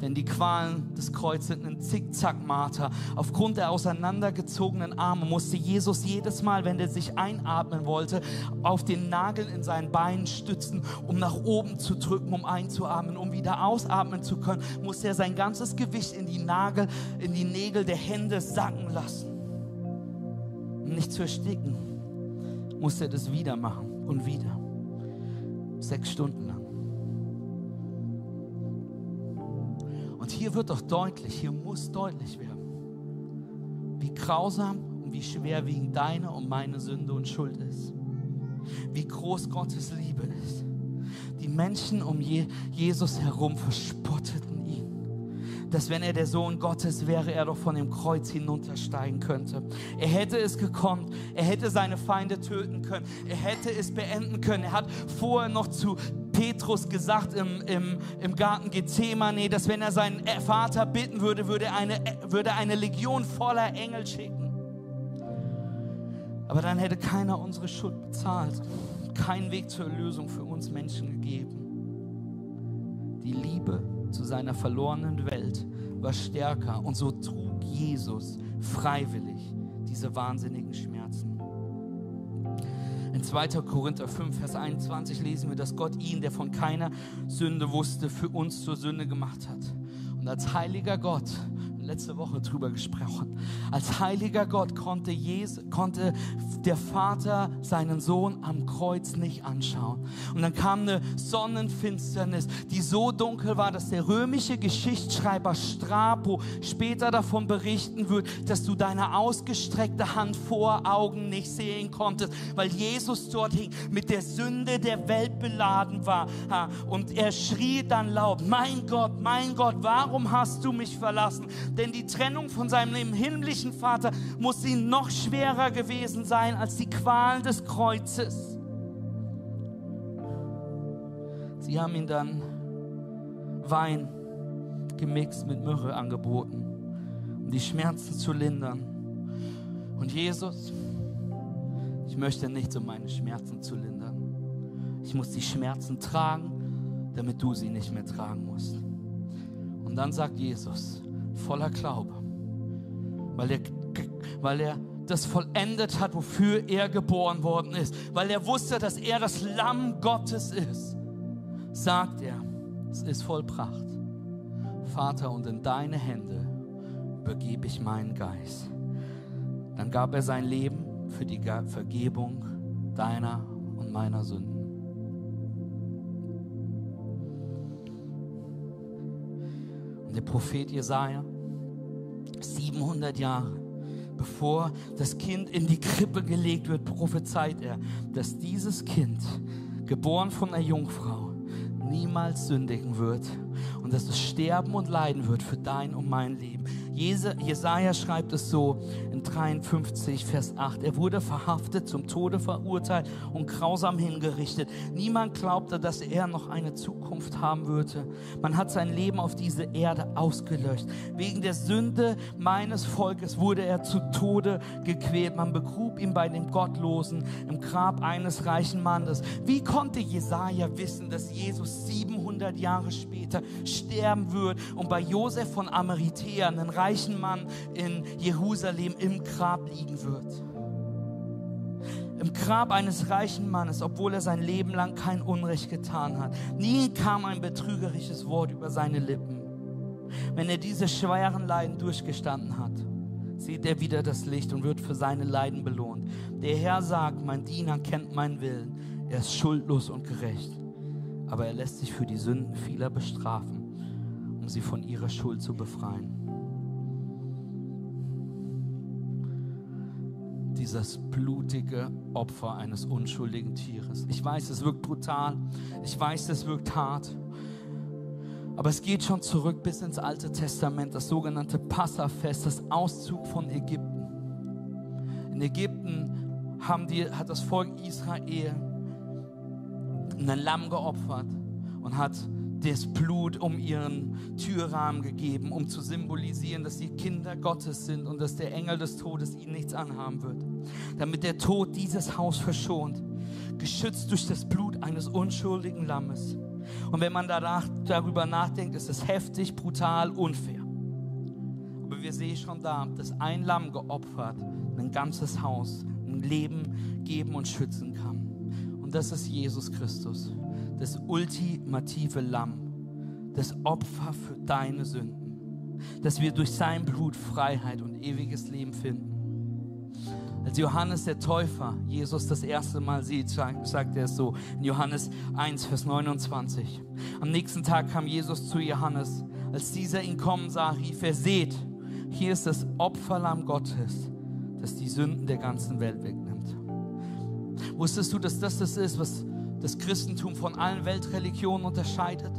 Denn die Qualen des Kreuzes sind ein Zickzack-Marter. Aufgrund der auseinandergezogenen Arme musste Jesus jedes Mal, wenn er sich einatmen wollte, auf den Nagel in seinen Beinen stützen, um nach oben zu drücken, um einzuatmen. Um wieder ausatmen zu können, musste er sein ganzes Gewicht in die Nagel, in die Nägel der Hände sacken lassen. Um nicht zu ersticken, musste er das wieder machen und wieder. Sechs Stunden lang. Und hier wird doch deutlich, hier muss deutlich werden, wie grausam und wie schwerwiegend deine und meine Sünde und Schuld ist. Wie groß Gottes Liebe ist. Die Menschen um Jesus herum verspotteten ihn. Dass wenn er der Sohn Gottes wäre, er doch von dem Kreuz hinuntersteigen könnte. Er hätte es gekonnt. Er hätte seine Feinde töten können. Er hätte es beenden können. Er hat vorher noch zu Petrus gesagt im, im, im Garten Gethsemane, dass wenn er seinen Vater bitten würde, würde eine, würde eine Legion voller Engel schicken. Aber dann hätte keiner unsere Schuld bezahlt, keinen Weg zur Erlösung für uns Menschen gegeben. Die Liebe zu seiner verlorenen Welt war stärker und so trug Jesus freiwillig diese wahnsinnigen Schmerzen. In 2. Korinther 5, Vers 21 lesen wir, dass Gott ihn, der von keiner Sünde wusste, für uns zur Sünde gemacht hat. Und als heiliger Gott letzte Woche drüber gesprochen. Als heiliger Gott konnte, Jesus, konnte der Vater seinen Sohn am Kreuz nicht anschauen. Und dann kam eine Sonnenfinsternis, die so dunkel war, dass der römische Geschichtsschreiber Strapo später davon berichten wird, dass du deine ausgestreckte Hand vor Augen nicht sehen konntest, weil Jesus dort hing, mit der Sünde der Welt beladen war. Und er schrie dann laut, mein Gott, mein Gott, warum hast du mich verlassen? Denn die Trennung von seinem himmlischen Vater muss ihm noch schwerer gewesen sein als die Qualen des Kreuzes. Sie haben ihm dann Wein gemixt mit Myrrhe angeboten, um die Schmerzen zu lindern. Und Jesus, ich möchte nichts, um meine Schmerzen zu lindern. Ich muss die Schmerzen tragen, damit du sie nicht mehr tragen musst. Und dann sagt Jesus, voller Glaube, weil er, weil er das vollendet hat, wofür er geboren worden ist, weil er wusste, dass er das Lamm Gottes ist, sagt er, es ist vollbracht. Vater, und in deine Hände übergebe ich meinen Geist. Dann gab er sein Leben für die Vergebung deiner und meiner Sünden. Der Prophet Jesaja, 700 Jahre bevor das Kind in die Krippe gelegt wird, prophezeit er, dass dieses Kind, geboren von einer Jungfrau, niemals sündigen wird und dass es sterben und leiden wird für dein und mein Leben. Jesaja schreibt es so in 53, Vers 8. Er wurde verhaftet, zum Tode verurteilt und grausam hingerichtet. Niemand glaubte, dass er noch eine Zukunft haben würde. Man hat sein Leben auf diese Erde ausgelöscht. Wegen der Sünde meines Volkes wurde er zu Tode gequält. Man begrub ihn bei dem Gottlosen im Grab eines reichen Mannes. Wie konnte Jesaja wissen, dass Jesus 700 Jahre später sterben wird und bei Josef von Arimathea, einen reichen Mann in Jerusalem, im Grab liegen wird. Im Grab eines reichen Mannes, obwohl er sein Leben lang kein Unrecht getan hat. Nie kam ein betrügerisches Wort über seine Lippen. Wenn er diese schweren Leiden durchgestanden hat, sieht er wieder das Licht und wird für seine Leiden belohnt. Der Herr sagt, mein Diener kennt meinen Willen. Er ist schuldlos und gerecht. Aber er lässt sich für die Sünden vieler bestrafen, um sie von ihrer Schuld zu befreien. Dieses blutige Opfer eines unschuldigen Tieres. Ich weiß, es wirkt brutal. Ich weiß, es wirkt hart. Aber es geht schon zurück bis ins Alte Testament, das sogenannte Passafest, das Auszug von Ägypten. In Ägypten haben die, hat das Volk Israel ein Lamm geopfert und hat das Blut um ihren Türrahmen gegeben, um zu symbolisieren, dass sie Kinder Gottes sind und dass der Engel des Todes ihnen nichts anhaben wird. Damit der Tod dieses Haus verschont, geschützt durch das Blut eines unschuldigen Lammes. Und wenn man danach, darüber nachdenkt, ist es heftig, brutal, unfair. Aber wir sehen schon da, dass ein Lamm geopfert ein ganzes Haus ein Leben geben und schützen kann. Und das ist Jesus Christus das ultimative Lamm, das Opfer für deine Sünden, dass wir durch sein Blut Freiheit und ewiges Leben finden. Als Johannes der Täufer Jesus das erste Mal sieht, sagt er es so in Johannes 1, Vers 29. Am nächsten Tag kam Jesus zu Johannes. Als dieser ihn kommen sah, rief er, seht, hier ist das Opferlamm Gottes, das die Sünden der ganzen Welt wegnimmt. Wusstest du, dass das das ist, was das Christentum von allen Weltreligionen unterscheidet?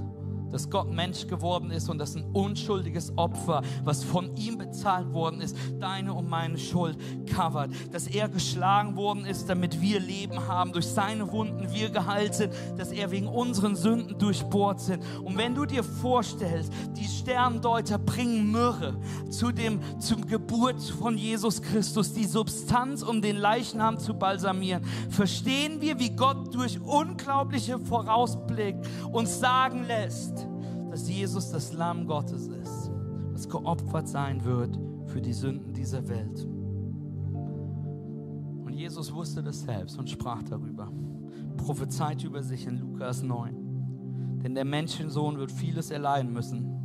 Dass Gott Mensch geworden ist und dass ein unschuldiges Opfer, was von ihm bezahlt worden ist, deine und meine Schuld covert. Dass er geschlagen worden ist, damit wir Leben haben, durch seine Wunden wir geheilt sind, dass er wegen unseren Sünden durchbohrt sind. Und wenn du dir vorstellst, die Sterndeuter bringen Myrrhe zu dem, zum Geburt von Jesus Christus, die Substanz, um den Leichnam zu balsamieren, verstehen wir, wie Gott durch unglaubliche Vorausblick uns sagen lässt, dass Jesus das Lamm Gottes ist, was geopfert sein wird für die Sünden dieser Welt. Und Jesus wusste das selbst und sprach darüber, prophezeit über sich in Lukas 9. Denn der Menschensohn wird vieles erleiden müssen.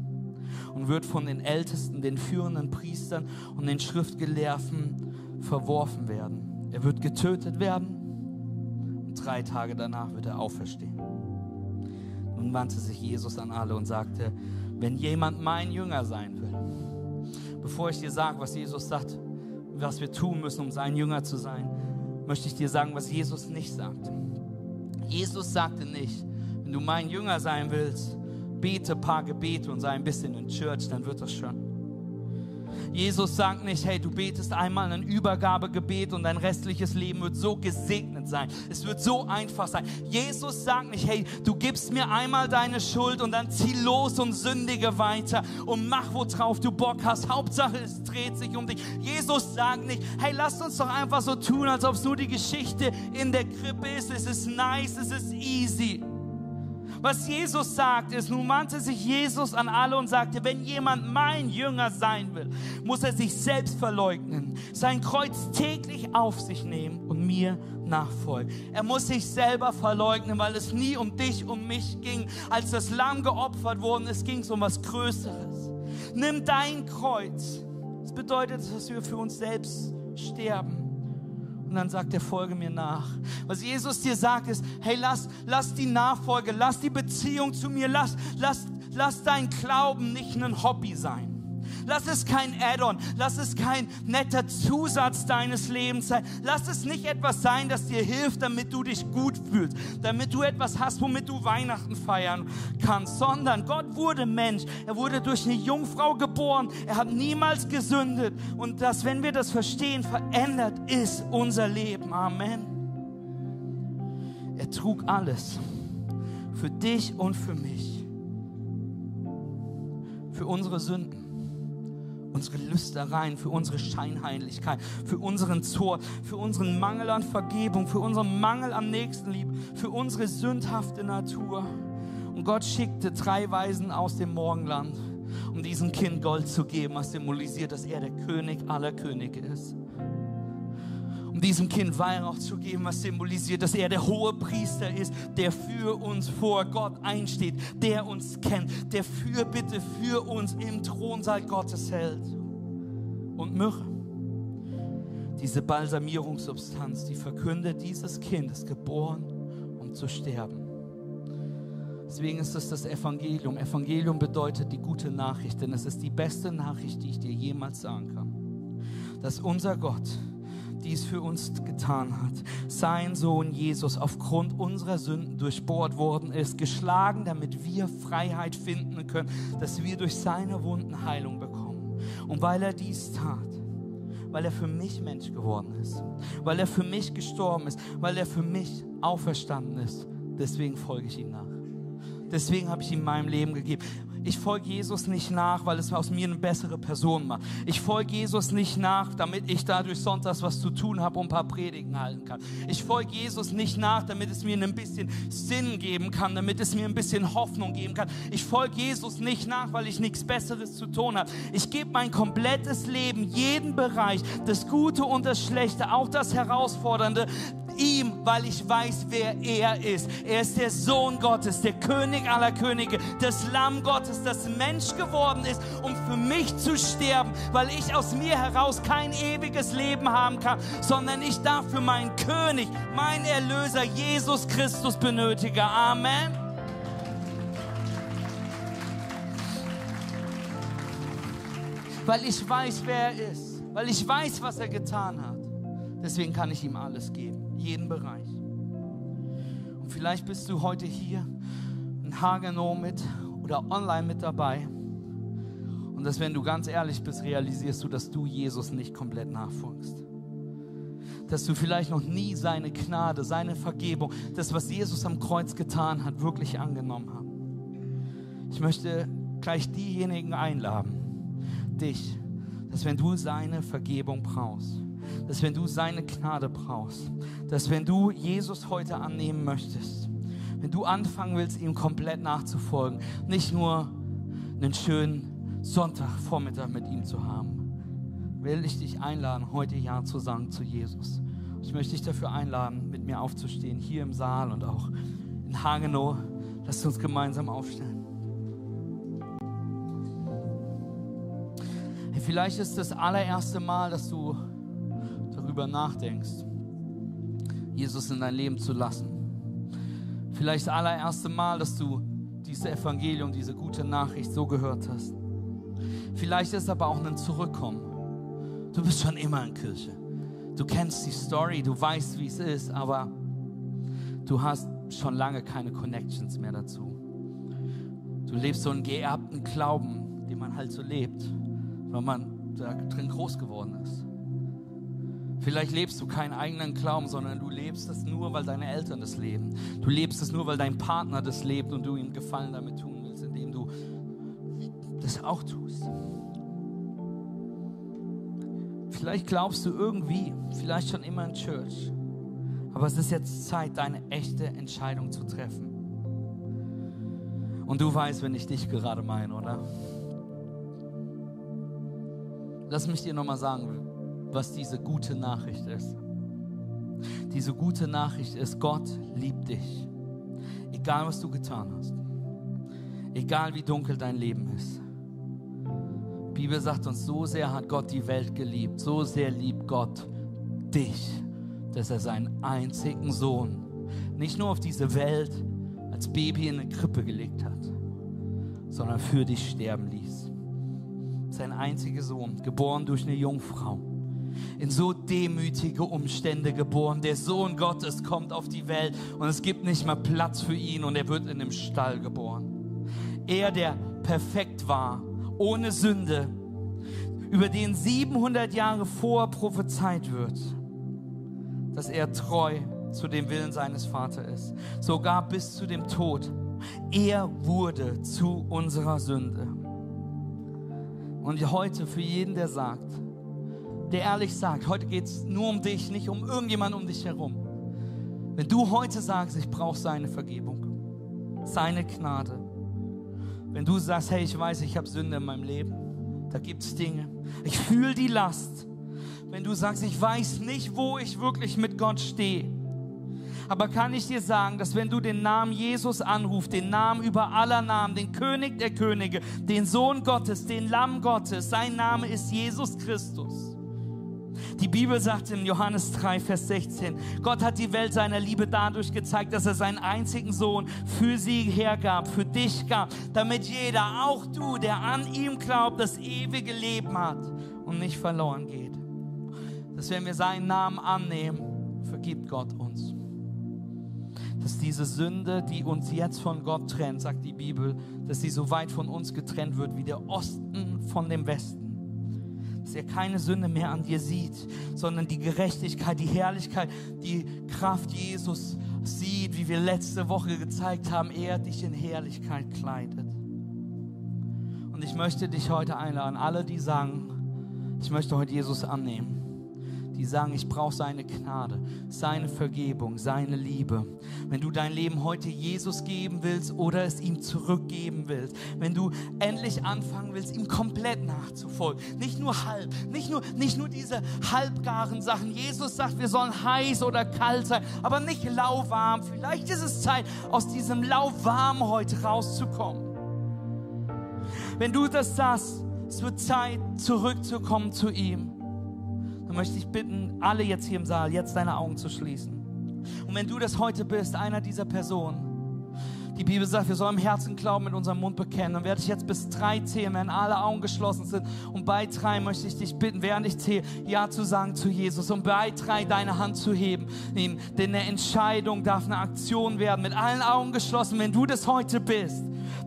und wird von den Ältesten, den führenden Priestern und den Schriftgelehrten verworfen werden. Er wird getötet werden und drei Tage danach wird er auferstehen. Nun wandte sich Jesus an alle und sagte, wenn jemand mein Jünger sein will, bevor ich dir sage, was Jesus sagt, was wir tun müssen, um sein Jünger zu sein, möchte ich dir sagen, was Jesus nicht sagt. Jesus sagte nicht, wenn du mein Jünger sein willst, bete ein paar Gebete und sei ein bisschen in Church, dann wird das schon. Jesus sagt nicht, hey, du betest einmal ein Übergabegebet und dein restliches Leben wird so gesegnet sein. Es wird so einfach sein. Jesus sagt nicht, hey, du gibst mir einmal deine Schuld und dann zieh los und sündige weiter und mach, worauf du Bock hast. Hauptsache, es dreht sich um dich. Jesus sagt nicht, hey, lass uns doch einfach so tun, als ob es nur die Geschichte in der Krippe ist. Es ist nice, es ist easy. Was Jesus sagt, ist, nun wandte sich Jesus an alle und sagte, wenn jemand mein Jünger sein will, muss er sich selbst verleugnen, sein Kreuz täglich auf sich nehmen und mir nachfolgen. Er muss sich selber verleugnen, weil es nie um dich, um mich ging. Als das Lamm geopfert worden ist, ging es um was Größeres. Nimm dein Kreuz. Das bedeutet, dass wir für uns selbst sterben. Und dann sagt er, folge mir nach. Was Jesus dir sagt ist, hey, lass, lass die Nachfolge, lass die Beziehung zu mir, lass, lass, lass dein Glauben nicht ein Hobby sein. Lass es kein Add-on, lass es kein netter Zusatz deines Lebens sein. Lass es nicht etwas sein, das dir hilft, damit du dich gut fühlst, damit du etwas hast, womit du Weihnachten feiern kannst, sondern Gott wurde Mensch. Er wurde durch eine Jungfrau geboren. Er hat niemals gesündet. Und das, wenn wir das verstehen, verändert ist unser Leben. Amen. Er trug alles für dich und für mich, für unsere Sünden unsere Lüstereien, für unsere Scheinheiligkeit, für unseren Zor, für unseren Mangel an Vergebung, für unseren Mangel an Nächstenliebe, für unsere sündhafte Natur. Und Gott schickte drei Weisen aus dem Morgenland, um diesem Kind Gold zu geben, was symbolisiert, dass er der König aller Könige ist diesem Kind Weihrauch zu geben, was symbolisiert, dass er der hohe Priester ist, der für uns vor Gott einsteht, der uns kennt, der Fürbitte für uns im Thronsaal Gottes hält. Und Myrrhe, diese Balsamierungssubstanz, die verkündet, dieses Kind ist geboren, um zu sterben. Deswegen ist es das Evangelium. Evangelium bedeutet die gute Nachricht, denn es ist die beste Nachricht, die ich dir jemals sagen kann. Dass unser Gott, dies für uns getan hat. Sein Sohn Jesus aufgrund unserer Sünden durchbohrt worden ist, geschlagen, damit wir Freiheit finden können, dass wir durch seine Wunden Heilung bekommen. Und weil er dies tat, weil er für mich Mensch geworden ist, weil er für mich gestorben ist, weil er für mich auferstanden ist, deswegen folge ich ihm nach. Deswegen habe ich ihm mein Leben gegeben. Ich folge Jesus nicht nach, weil es aus mir eine bessere Person macht. Ich folge Jesus nicht nach, damit ich dadurch sonntags was zu tun habe und ein paar Predigen halten kann. Ich folge Jesus nicht nach, damit es mir ein bisschen Sinn geben kann, damit es mir ein bisschen Hoffnung geben kann. Ich folge Jesus nicht nach, weil ich nichts Besseres zu tun habe. Ich gebe mein komplettes Leben, jeden Bereich, das Gute und das Schlechte, auch das Herausfordernde, ihm, weil ich weiß, wer er ist. Er ist der Sohn Gottes, der König aller Könige, das Lamm Gottes, das Mensch geworden ist, um für mich zu sterben, weil ich aus mir heraus kein ewiges Leben haben kann, sondern ich dafür meinen König, meinen Erlöser Jesus Christus benötige. Amen. Weil ich weiß, wer er ist, weil ich weiß, was er getan hat. Deswegen kann ich ihm alles geben jeden Bereich. Und vielleicht bist du heute hier in Hagenow mit oder online mit dabei. Und dass, wenn du ganz ehrlich bist, realisierst du, dass du Jesus nicht komplett nachfolgst. Dass du vielleicht noch nie seine Gnade, seine Vergebung, das, was Jesus am Kreuz getan hat, wirklich angenommen hast. Ich möchte gleich diejenigen einladen, dich, dass wenn du seine Vergebung brauchst, dass wenn du seine Gnade brauchst, dass wenn du Jesus heute annehmen möchtest, wenn du anfangen willst, ihm komplett nachzufolgen, nicht nur einen schönen Sonntagvormittag mit ihm zu haben, will ich dich einladen, heute Ja zu sagen zu Jesus. Ich möchte dich dafür einladen, mit mir aufzustehen, hier im Saal und auch in Hagenow. Lasst uns gemeinsam aufstehen. vielleicht ist das allererste Mal, dass du darüber nachdenkst, Jesus in dein Leben zu lassen. Vielleicht das allererste Mal, dass du dieses Evangelium, diese gute Nachricht so gehört hast. Vielleicht ist aber auch ein Zurückkommen. Du bist schon immer in Kirche. Du kennst die Story, du weißt, wie es ist, aber du hast schon lange keine Connections mehr dazu. Du lebst so einen geerbten Glauben, den man halt so lebt, weil man da drin groß geworden ist. Vielleicht lebst du keinen eigenen Glauben, sondern du lebst es nur, weil deine Eltern das leben. Du lebst es nur, weil dein Partner das lebt und du ihm Gefallen damit tun willst, indem du das auch tust. Vielleicht glaubst du irgendwie, vielleicht schon immer in Church, aber es ist jetzt Zeit, deine echte Entscheidung zu treffen. Und du weißt, wenn ich dich gerade meine, oder? Lass mich dir nochmal sagen, was diese gute Nachricht ist. Diese gute Nachricht ist, Gott liebt dich. Egal, was du getan hast. Egal, wie dunkel dein Leben ist. Die Bibel sagt uns, so sehr hat Gott die Welt geliebt, so sehr liebt Gott dich, dass er seinen einzigen Sohn nicht nur auf diese Welt als Baby in eine Krippe gelegt hat, sondern für dich sterben ließ. Sein einziger Sohn, geboren durch eine Jungfrau in so demütige Umstände geboren. Der Sohn Gottes kommt auf die Welt und es gibt nicht mehr Platz für ihn und er wird in einem Stall geboren. Er, der perfekt war, ohne Sünde, über den 700 Jahre vor prophezeit wird, dass er treu zu dem Willen seines Vaters ist, sogar bis zu dem Tod. Er wurde zu unserer Sünde. Und heute für jeden, der sagt, der ehrlich sagt, heute geht es nur um dich, nicht um irgendjemand um dich herum. Wenn du heute sagst, ich brauche seine Vergebung, seine Gnade, wenn du sagst, hey, ich weiß, ich habe Sünde in meinem Leben, da gibt es Dinge, ich fühle die Last, wenn du sagst, ich weiß nicht, wo ich wirklich mit Gott stehe, aber kann ich dir sagen, dass wenn du den Namen Jesus anrufst, den Namen über aller Namen, den König der Könige, den Sohn Gottes, den Lamm Gottes, sein Name ist Jesus Christus die Bibel sagt in Johannes 3, Vers 16, Gott hat die Welt seiner Liebe dadurch gezeigt, dass er seinen einzigen Sohn für sie hergab, für dich gab, damit jeder, auch du, der an ihm glaubt, das ewige Leben hat und nicht verloren geht. Dass wenn wir seinen Namen annehmen, vergibt Gott uns. Dass diese Sünde, die uns jetzt von Gott trennt, sagt die Bibel, dass sie so weit von uns getrennt wird wie der Osten von dem Westen dass er keine Sünde mehr an dir sieht, sondern die Gerechtigkeit, die Herrlichkeit, die Kraft Jesus sieht, wie wir letzte Woche gezeigt haben, er dich in Herrlichkeit kleidet. Und ich möchte dich heute einladen, alle, die sagen, ich möchte heute Jesus annehmen die sagen, ich brauche seine Gnade, seine Vergebung, seine Liebe. Wenn du dein Leben heute Jesus geben willst oder es ihm zurückgeben willst, wenn du endlich anfangen willst, ihm komplett nachzufolgen, nicht nur halb, nicht nur, nicht nur diese halbgaren Sachen. Jesus sagt, wir sollen heiß oder kalt sein, aber nicht lauwarm. Vielleicht ist es Zeit, aus diesem lauwarm heute rauszukommen. Wenn du das sagst, es wird Zeit, zurückzukommen zu ihm möchte ich bitten, alle jetzt hier im Saal, jetzt deine Augen zu schließen. Und wenn du das heute bist, einer dieser Personen, die Bibel sagt, wir sollen im Herzen glauben, mit unserem Mund bekennen. Dann werde ich jetzt bis drei zählen, wenn alle Augen geschlossen sind. Und bei drei möchte ich dich bitten, während ich zähle, Ja zu sagen zu Jesus. Und bei drei deine Hand zu heben. Denn eine Entscheidung darf eine Aktion werden. Mit allen Augen geschlossen, wenn du das heute bist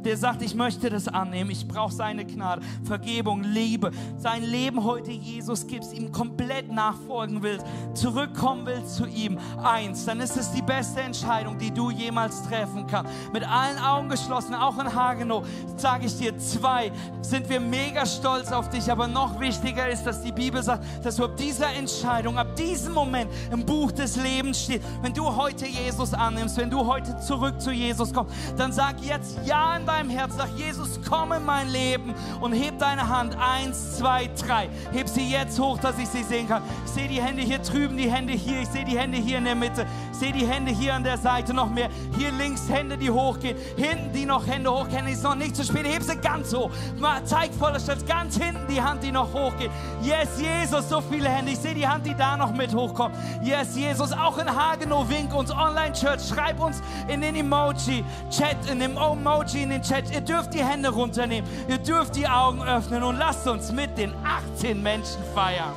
der sagt, ich möchte das annehmen, ich brauche seine Gnade, Vergebung, Liebe, sein Leben heute Jesus gibst, ihm komplett nachfolgen willst, zurückkommen willst zu ihm, eins, dann ist es die beste Entscheidung, die du jemals treffen kannst. Mit allen Augen geschlossen, auch in Hagenow, sage ich dir, zwei, sind wir mega stolz auf dich, aber noch wichtiger ist, dass die Bibel sagt, dass du ab dieser Entscheidung, ab diesem Moment im Buch des Lebens steht. Wenn du heute Jesus annimmst, wenn du heute zurück zu Jesus kommst, dann sag jetzt Ja in deinem Herz, sag Jesus, komm in mein Leben und heb deine Hand. Eins, zwei, drei. Heb sie jetzt hoch, dass ich sie sehen kann. Ich sehe die Hände hier drüben, die Hände hier, ich sehe die Hände hier in der Mitte. Ich sehe die Hände hier an der Seite noch mehr. Hier links Hände, die hochgehen. Hinten die noch Hände hochgehen. Ist noch nicht zu spät. Heb sie ganz hoch. Mal, zeig voller Stolz. Ganz hinten die Hand, die noch hochgeht. Yes, Jesus, so viele Hände. Ich sehe die Hand, die da noch mit hochkommt. Yes, Jesus, auch in Hagenow, wink uns Online-Church. Schreib uns in den Emoji-Chat, in dem Emoji in den Chat. Ihr dürft die Hände runternehmen. Ihr dürft die Augen öffnen und lasst uns mit den 18 Menschen feiern.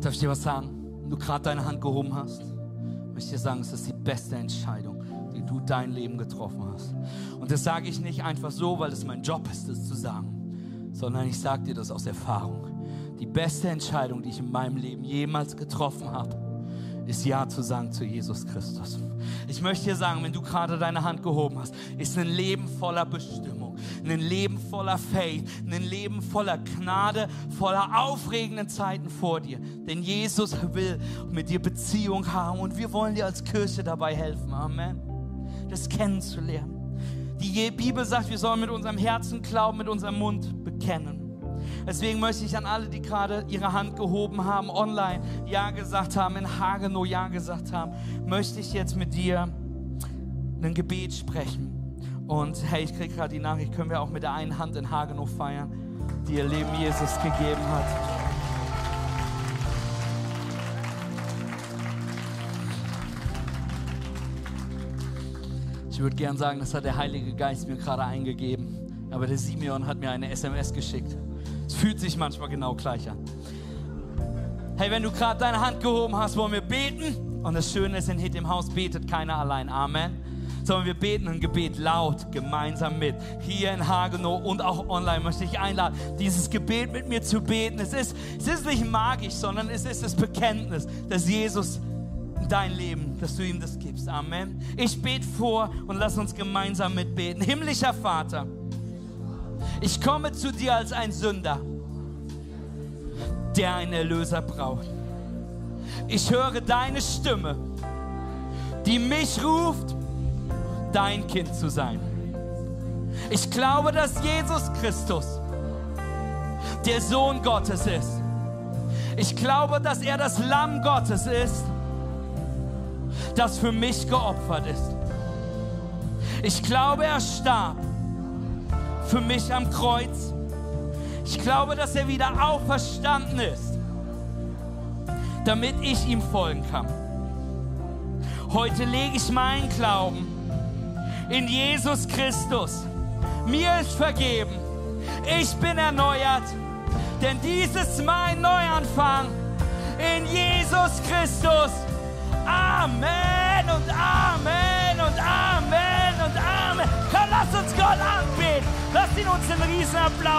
Darf ich dir was sagen? Wenn du gerade deine Hand gehoben hast, möchte ich dir sagen, es ist die beste Entscheidung, die du dein Leben getroffen hast. Und das sage ich nicht einfach so, weil es mein Job ist, das zu sagen, sondern ich sage dir das aus Erfahrung. Die beste Entscheidung, die ich in meinem Leben jemals getroffen habe, ist Ja zu sagen zu Jesus Christus. Ich möchte dir sagen, wenn du gerade deine Hand gehoben hast, ist ein Leben voller Bestimmung, ein Leben voller Faith, ein Leben voller Gnade, voller aufregenden Zeiten vor dir. Denn Jesus will mit dir Beziehung haben und wir wollen dir als Kirche dabei helfen. Amen. Das kennenzulernen. Die Bibel sagt, wir sollen mit unserem Herzen glauben, mit unserem Mund bekennen. Deswegen möchte ich an alle, die gerade ihre Hand gehoben haben, online Ja gesagt haben, in Hagenow Ja gesagt haben, möchte ich jetzt mit dir ein Gebet sprechen. Und hey, ich kriege gerade die Nachricht, können wir auch mit der einen Hand in Hagenow feiern, die ihr Leben Jesus gegeben hat. Würde gern sagen, das hat der Heilige Geist mir gerade eingegeben. Aber der Simeon hat mir eine SMS geschickt. Es fühlt sich manchmal genau gleich an. Hey, wenn du gerade deine Hand gehoben hast, wollen wir beten. Und das Schöne ist, in Hit im Haus betet keiner allein. Amen. Sondern wir beten ein Gebet laut, gemeinsam mit. Hier in Hagenow und auch online möchte ich einladen, dieses Gebet mit mir zu beten. Es ist, es ist nicht magisch, sondern es ist das Bekenntnis, dass Jesus dein Leben, dass du ihm das gibst. Amen. Ich bete vor und lass uns gemeinsam mitbeten. Himmlischer Vater. Ich komme zu dir als ein Sünder, der einen Erlöser braucht. Ich höre deine Stimme, die mich ruft, dein Kind zu sein. Ich glaube, dass Jesus Christus der Sohn Gottes ist. Ich glaube, dass er das Lamm Gottes ist, das für mich geopfert ist. Ich glaube, er starb für mich am Kreuz. Ich glaube, dass er wieder auferstanden ist, damit ich ihm folgen kann. Heute lege ich meinen Glauben in Jesus Christus. Mir ist vergeben. Ich bin erneuert. Denn dies ist mein Neuanfang in Jesus Christus. Amen und Amen und Amen und Amen. Komm, lass uns Gott anbeten. Lass ihn uns einen riesen Applaus